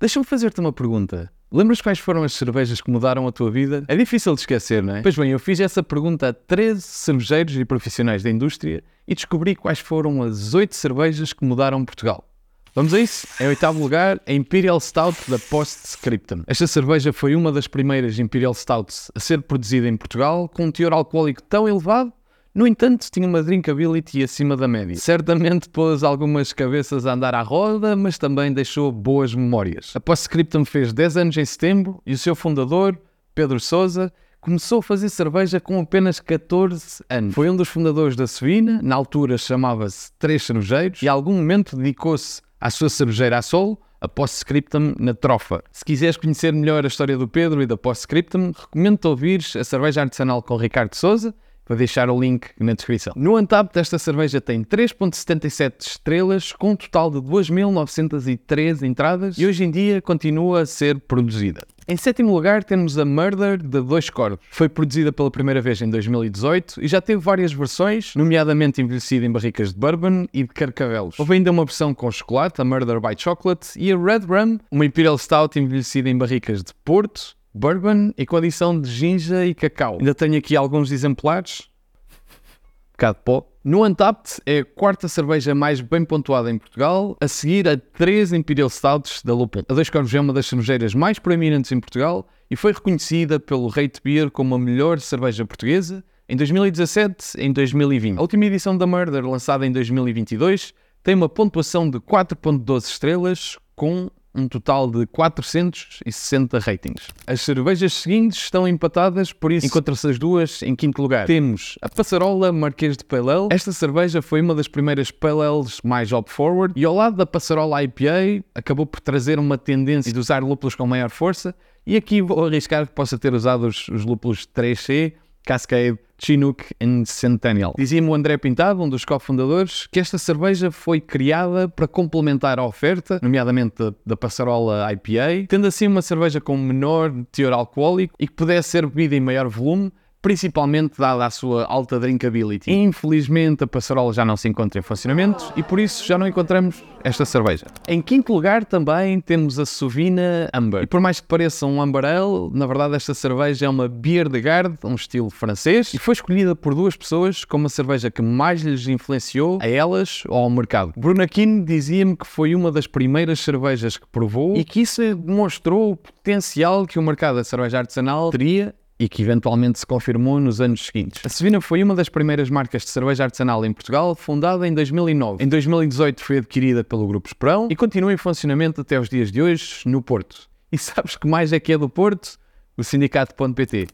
Deixa-me fazer-te uma pergunta. Lembras quais foram as cervejas que mudaram a tua vida? É difícil de esquecer, não é? Pois bem, eu fiz essa pergunta a 13 cervejeiros e profissionais da indústria e descobri quais foram as 8 cervejas que mudaram Portugal. Vamos a isso? Em oitavo lugar, a Imperial Stout da Postscriptum. Esta cerveja foi uma das primeiras Imperial Stouts a ser produzida em Portugal, com um teor alcoólico tão elevado no entanto, tinha uma drinkability acima da média. Certamente pôs algumas cabeças a andar à roda, mas também deixou boas memórias. A Postscriptum fez 10 anos em setembro e o seu fundador, Pedro Souza, começou a fazer cerveja com apenas 14 anos. Foi um dos fundadores da Suína, na altura chamava-se Três Cervejeiros, e a algum momento dedicou-se à sua cervejeira a solo, a Postscriptum na Trofa. Se quiseres conhecer melhor a história do Pedro e da Postscriptum, recomendo-te ouvires a cerveja artesanal com Ricardo Souza, Vou deixar o link na descrição. No Untapped, esta cerveja tem 3.77 estrelas, com um total de 2.913 entradas e hoje em dia continua a ser produzida. Em sétimo lugar temos a Murder de Dois Corvos. Foi produzida pela primeira vez em 2018 e já teve várias versões, nomeadamente envelhecida em barricas de bourbon e de carcavelos. Houve ainda uma versão com chocolate, a Murder by Chocolate, e a Red Rum, uma Imperial Stout envelhecida em barricas de Porto, bourbon e com adição de ginja e cacau. Ainda tenho aqui alguns exemplares. Um bocado de pó. No Untapped é a quarta cerveja mais bem pontuada em Portugal, a seguir a três Imperial Stouts da Lupin. A Dois Corvos é uma das cervejeiras mais proeminentes em Portugal e foi reconhecida pelo Rate Beer como a melhor cerveja portuguesa em 2017 e em 2020. A última edição da Murder, lançada em 2022, tem uma pontuação de 4.12 estrelas com um total de 460 ratings. As cervejas seguintes estão empatadas, por isso encontram-se as duas em quinto lugar. Temos a Passarola Marquês de Pale Ale. Esta cerveja foi uma das primeiras Pale Ales mais hop forward e ao lado da Passarola IPA acabou por trazer uma tendência de usar lúpulos com maior força e aqui vou arriscar que possa ter usado os, os lúpulos 3C, Cascade Chinook and Centennial. Dizia-me o André Pintado, um dos cofundadores, que esta cerveja foi criada para complementar a oferta, nomeadamente da, passarola IPA, tendo assim uma cerveja com menor teor alcoólico e que pudesse ser bebida em maior volume, principalmente dada a sua alta drinkability. Infelizmente, a passarola já não se encontra em funcionamento e por isso já não encontramos esta cerveja. Em quinto lugar também temos a Sovina Amber. E por mais que pareça um Amber na verdade esta cerveja é uma Bière de Garde, um estilo francês, e foi escolhida por duas pessoas como a cerveja que mais lhes influenciou a elas ou ao mercado. Bruno Aquino dizia-me que foi uma das primeiras cervejas que provou e que isso demonstrou o potencial que o mercado da cerveja artesanal teria e que eventualmente se confirmou nos anos seguintes. A Sevina foi uma das primeiras marcas de cerveja artesanal em Portugal, fundada em 2009. Em 2018 foi adquirida pelo Grupo Esperão e continua em funcionamento até os dias de hoje no Porto. E sabes que mais é que é do Porto? O Sindicato.pt.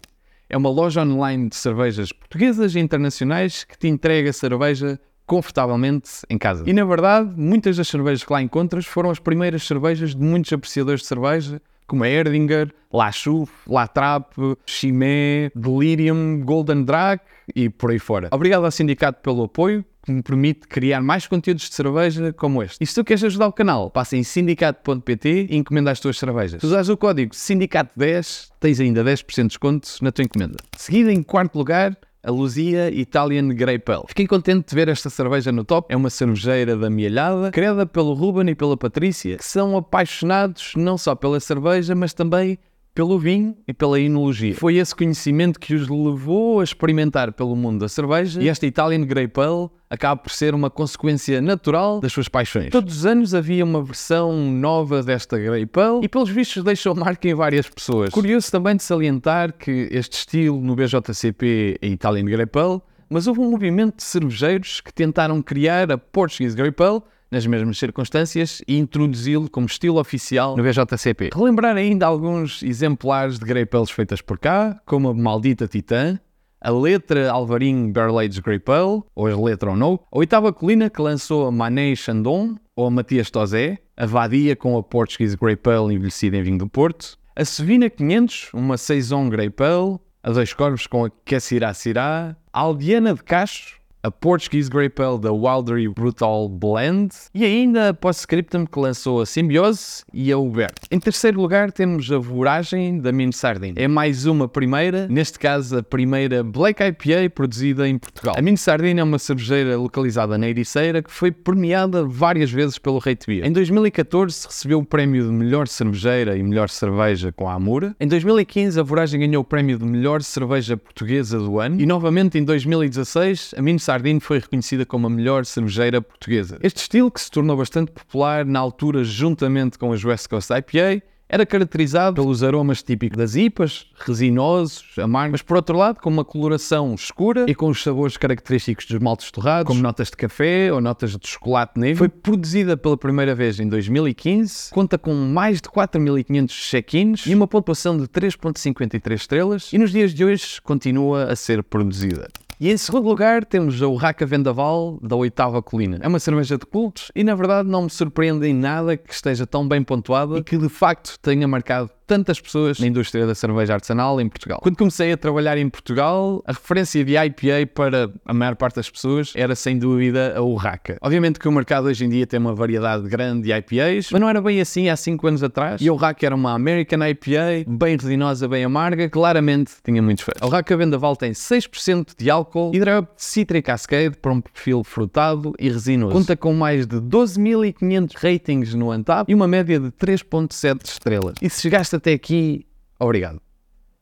É uma loja online de cervejas portuguesas e internacionais que te entrega cerveja confortavelmente em casa. E na verdade, muitas das cervejas que lá encontras foram as primeiras cervejas de muitos apreciadores de cerveja como a Erdinger, La Chouffe, La Trappe, Chimay, Delirium, Golden Drag e por aí fora. Obrigado ao sindicato pelo apoio que me permite criar mais conteúdos de cerveja como este. E se tu queres ajudar o canal, passa em sindicato.pt e encomenda as tuas cervejas. Se usares o código SINDICATO10, tens ainda 10% de desconto na tua encomenda. Seguida em quarto lugar, a Luzia Italian Grey Pale. Fiquei contente de ver esta cerveja no top. É uma cervejeira da Mielhada, criada pelo Ruben e pela Patrícia, que são apaixonados não só pela cerveja, mas também pelo vinho e pela enologia. Foi esse conhecimento que os levou a experimentar pelo mundo da cerveja e esta Italian Grey Pale acaba por ser uma consequência natural das suas paixões. Todos os anos havia uma versão nova desta Grey Pale e pelos vistos deixou marca em várias pessoas. Curioso também de salientar que este estilo no BJCP é Italian Grey Pale, mas houve um movimento de cervejeiros que tentaram criar a Portuguese Grey Pale nas mesmas circunstâncias e introduzi-lo como estilo oficial no BJCP. Relembrar ainda alguns exemplares de Grey Pales feitas por cá, como a Maldita Titã, a letra Alvarinho Barrel Aged Grey Pale, ou a letra ou no, a oitava colina que lançou a Mané Chandon, ou a Matias Tozé, a Vadia com a Portuguese Grey Pale envelhecida em vinho do Porto, a Sevina 500, uma Saison Grey Pale, a Dois Corvos com a Quessirá Cirá, a Aldeana de Cacho, a Portuguese Grape Ale da Wildery Brutal Blend e ainda a Postscriptum que lançou a Simbiose e a Hubert. Em terceiro lugar temos a Voragem da Min Sardine. É mais uma primeira, neste caso a primeira Black IPA produzida em Portugal. A Min Sardine é uma cervejeira localizada na Ericeira que foi premiada várias vezes pelo Rate Beer. Em 2014 recebeu o prémio de melhor cervejeira e melhor cerveja com a Amura. Em 2015 a Voragem ganhou o prémio de melhor cerveja portuguesa do ano e novamente em 2016 a Min Sardine foi reconhecida como a melhor cervejeira portuguesa. Este estilo, que se tornou bastante popular na altura juntamente com as West Coast IPA, era caracterizado pelos aromas típicos das IPAs, resinosos, amargos, mas por outro lado com uma coloração escura e com os sabores característicos dos maltes torrados, como notas de café ou notas de chocolate negro. Foi produzida pela primeira vez em 2015, conta com mais de 4.500 check-ins e uma pontuação de 3.53 estrelas e nos dias de hoje continua a ser produzida. E em segundo lugar temos a Urraca Vendaval da Oitava Colina. É uma cerveja de cultos e na verdade não me surpreende em nada que esteja tão bem pontuada e que de facto tenha marcado tantas pessoas na indústria da cerveja artesanal em Portugal. Quando comecei a trabalhar em Portugal, a referência de IPA para a maior parte das pessoas era sem dúvida a Urraca. Obviamente que o mercado hoje em dia tem uma variedade grande de IPAs, mas não era bem assim há 5 anos atrás. E a Urraca era uma American IPA, bem resinosa, bem amarga, claramente tinha muitos fãs. A Urraca Vendaval tem 6% de álcool e de Citric Cascade para um perfil frutado e resinoso. Conta com mais de 12.500 ratings no Antap e uma média de 3.7 estrelas. E se chegaste até aqui, obrigado.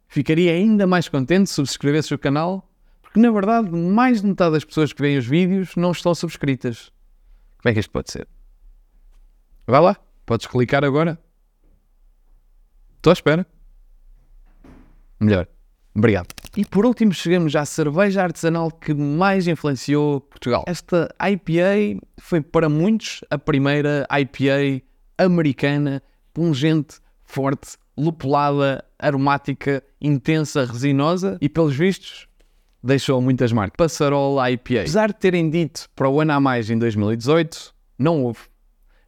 Ficaria ainda mais contente se subscrevesses o canal, porque na verdade mais de metade das pessoas que veem os vídeos não estão subscritas. Como é que isto pode ser? Vai lá, podes clicar agora. Estou à espera. Melhor. Obrigado. E por último chegamos à cerveja artesanal que mais influenciou Portugal. Esta IPA foi para muitos a primeira IPA americana, pungente, forte, lupulada, aromática, intensa, resinosa e, pelos vistos, deixou muitas marcas. Passarol IPA. Apesar de terem dito para o ano a mais em 2018, não houve.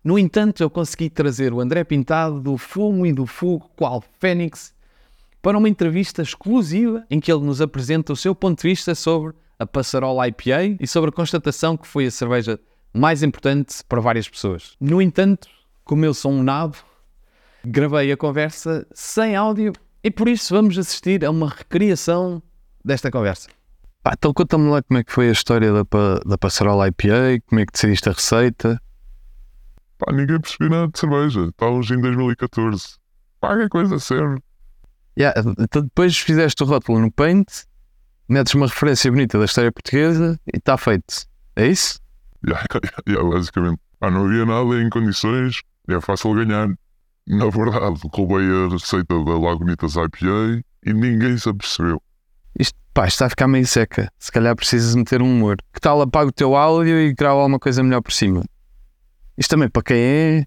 No entanto, eu consegui trazer o André Pintado do Fumo e do Fogo, qual Fênix, para uma entrevista exclusiva em que ele nos apresenta o seu ponto de vista sobre a Passarol IPA e sobre a constatação que foi a cerveja mais importante para várias pessoas. No entanto, como eu sou um nabo, gravei a conversa sem áudio e por isso vamos assistir a uma recriação desta conversa. Pá, então conta-me lá como é que foi a história da, da Passarola IPA, como é que decidiste a receita. Pá, ninguém percebeu nada de cerveja. Estávamos em 2014. Pá, que coisa séria. Yeah, então depois fizeste o rótulo no Paint, metes uma referência bonita da história portuguesa e está feito. É isso? Yeah, yeah, basicamente. Pá, não havia nada em condições, é fácil ganhar. Na verdade, roubei a receita da Lagunitas IPA e ninguém se apercebeu. Isto, pá, está a ficar meio seca. Se calhar precisas meter um humor. Que tal apaga o teu áudio e grava alguma coisa melhor por cima? Isto também para quem é.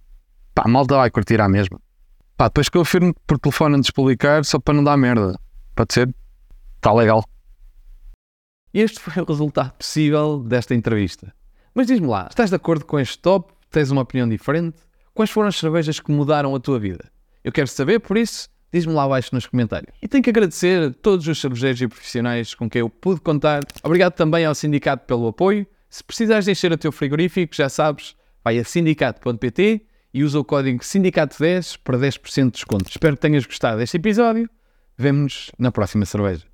Pá, a malta vai curtir à mesma. Pá, depois que eu afirmo por telefone antes de publicar, só para não dar merda. Pode ser? Está legal. Este foi o resultado possível desta entrevista. Mas diz-me lá, estás de acordo com este top? Tens uma opinião diferente? Quais foram as cervejas que mudaram a tua vida? Eu quero saber, por isso, diz-me lá abaixo nos comentários. E tenho que agradecer a todos os cervejeiros e profissionais com quem eu pude contar. Obrigado também ao sindicato pelo apoio. Se precisares de encher o teu frigorífico, já sabes, vai a sindicato.pt e usa o código sindicato10 para 10% de desconto. Espero que tenhas gostado deste episódio. Vemo-nos na próxima cerveja.